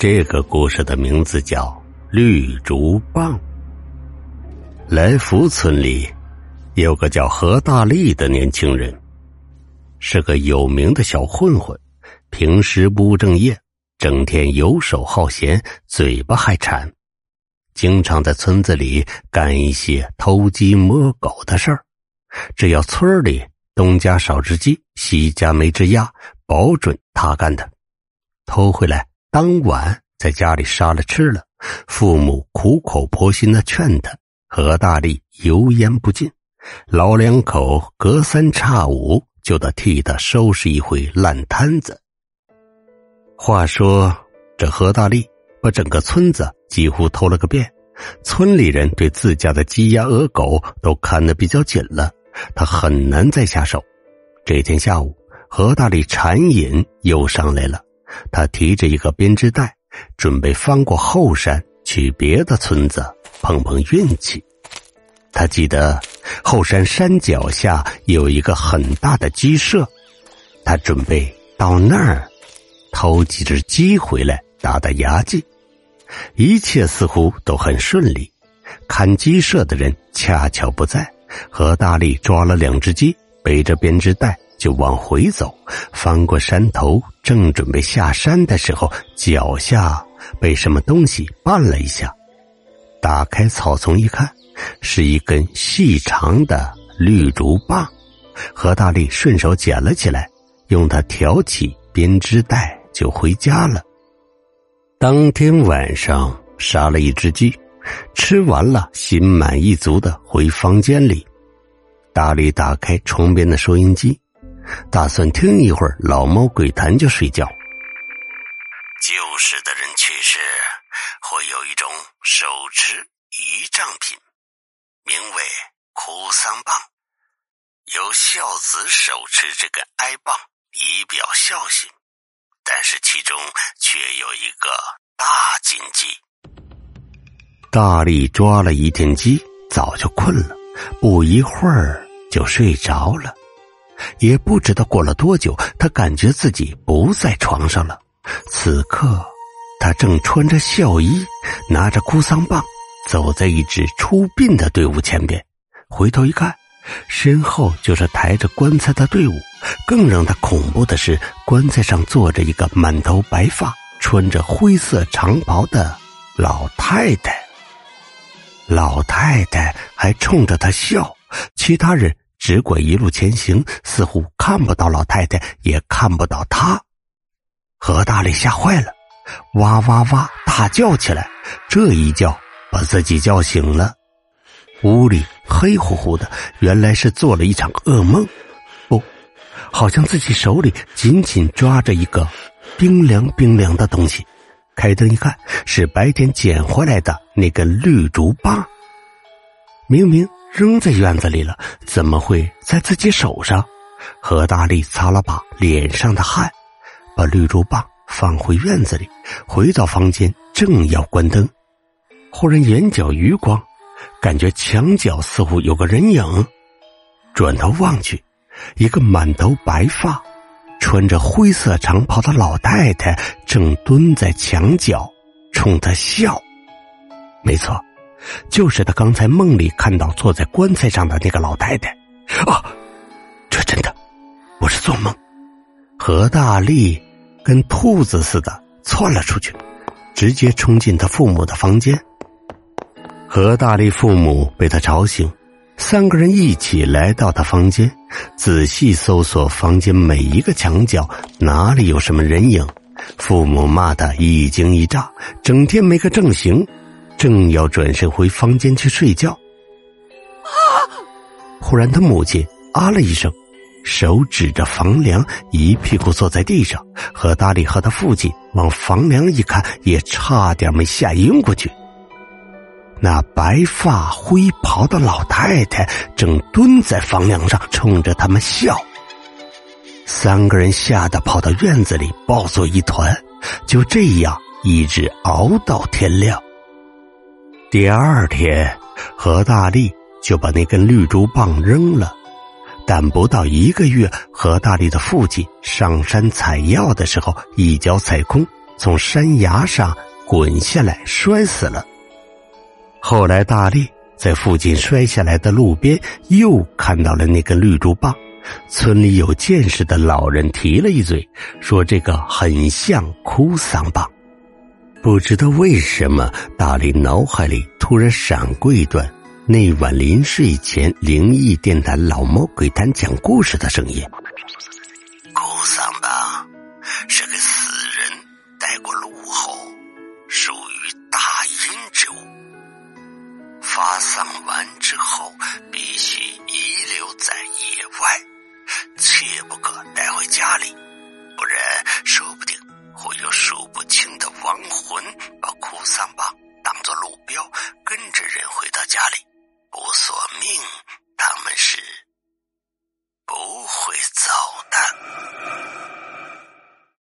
这个故事的名字叫《绿竹棒》。来福村里有个叫何大力的年轻人，是个有名的小混混，平时不务正业，整天游手好闲，嘴巴还馋，经常在村子里干一些偷鸡摸狗的事儿。只要村里东家少只鸡，西家没只鸭，保准他干的，偷回来。当晚在家里杀了吃了，父母苦口婆心的劝他，何大力油盐不进，老两口隔三差五就得替他收拾一回烂摊子。话说这何大力把整个村子几乎偷了个遍，村里人对自家的鸡鸭鹅狗都看得比较紧了，他很难再下手。这天下午，何大力馋瘾又上来了。他提着一个编织袋，准备翻过后山去别的村子碰碰运气。他记得后山山脚下有一个很大的鸡舍，他准备到那儿偷几只鸡回来打打牙祭。一切似乎都很顺利，看鸡舍的人恰巧不在，何大力抓了两只鸡，背着编织袋。就往回走，翻过山头，正准备下山的时候，脚下被什么东西绊了一下。打开草丛一看，是一根细长的绿竹棒。何大力顺手捡了起来，用它挑起编织袋，就回家了。当天晚上杀了一只鸡，吃完了，心满意足的回房间里。大力打开床边的收音机。打算听一会儿老猫鬼谈就睡觉。旧时的人去世，会有一种手持仪仗品，名为哭丧棒。由孝子手持这个哀棒以表孝心，但是其中却有一个大禁忌。大力抓了一天鸡，早就困了，不一会儿就睡着了。也不知道过了多久，他感觉自己不在床上了。此刻，他正穿着孝衣，拿着哭丧棒，走在一支出殡的队伍前边。回头一看，身后就是抬着棺材的队伍。更让他恐怖的是，棺材上坐着一个满头白发、穿着灰色长袍的老太太。老太太还冲着他笑，其他人。只管一路前行，似乎看不到老太太，也看不到他。何大力吓坏了，哇哇哇大叫起来。这一叫把自己叫醒了。屋里黑乎乎的，原来是做了一场噩梦。不，好像自己手里紧紧抓着一个冰凉冰凉的东西。开灯一看，是白天捡回来的那根绿竹棒。明明。扔在院子里了，怎么会在自己手上？何大力擦了把脸上的汗，把绿竹棒放回院子里，回到房间，正要关灯，忽然眼角余光，感觉墙角似乎有个人影，转头望去，一个满头白发、穿着灰色长袍的老太太正蹲在墙角，冲他笑。没错。就是他刚才梦里看到坐在棺材上的那个老太太，啊，这真的不是做梦。何大力跟兔子似的窜了出去，直接冲进他父母的房间。何大力父母被他吵醒，三个人一起来到他房间，仔细搜索房间每一个墙角，哪里有什么人影。父母骂他一惊一乍，整天没个正形。正要转身回房间去睡觉，啊！忽然，他母亲啊了一声，手指着房梁，一屁股坐在地上。何大力和他父亲往房梁一看，也差点没吓晕过去。那白发灰袍的老太太正蹲在房梁上，冲着他们笑。三个人吓得跑到院子里，抱作一团。就这样，一直熬到天亮。第二天，何大力就把那根绿竹棒扔了。但不到一个月，何大力的父亲上山采药的时候，一脚踩空，从山崖上滚下来，摔死了。后来大力在附近摔下来的路边又看到了那根绿竹棒，村里有见识的老人提了一嘴，说这个很像哭丧棒。不知道为什么，大力脑海里突然闪过一段那晚临睡前灵异电台老猫鬼谈讲故事的声音。哭丧棒是给死人带过路后，属于大阴之物。发丧完之后，必须遗留在野外，切不可带回家里，亡魂把哭丧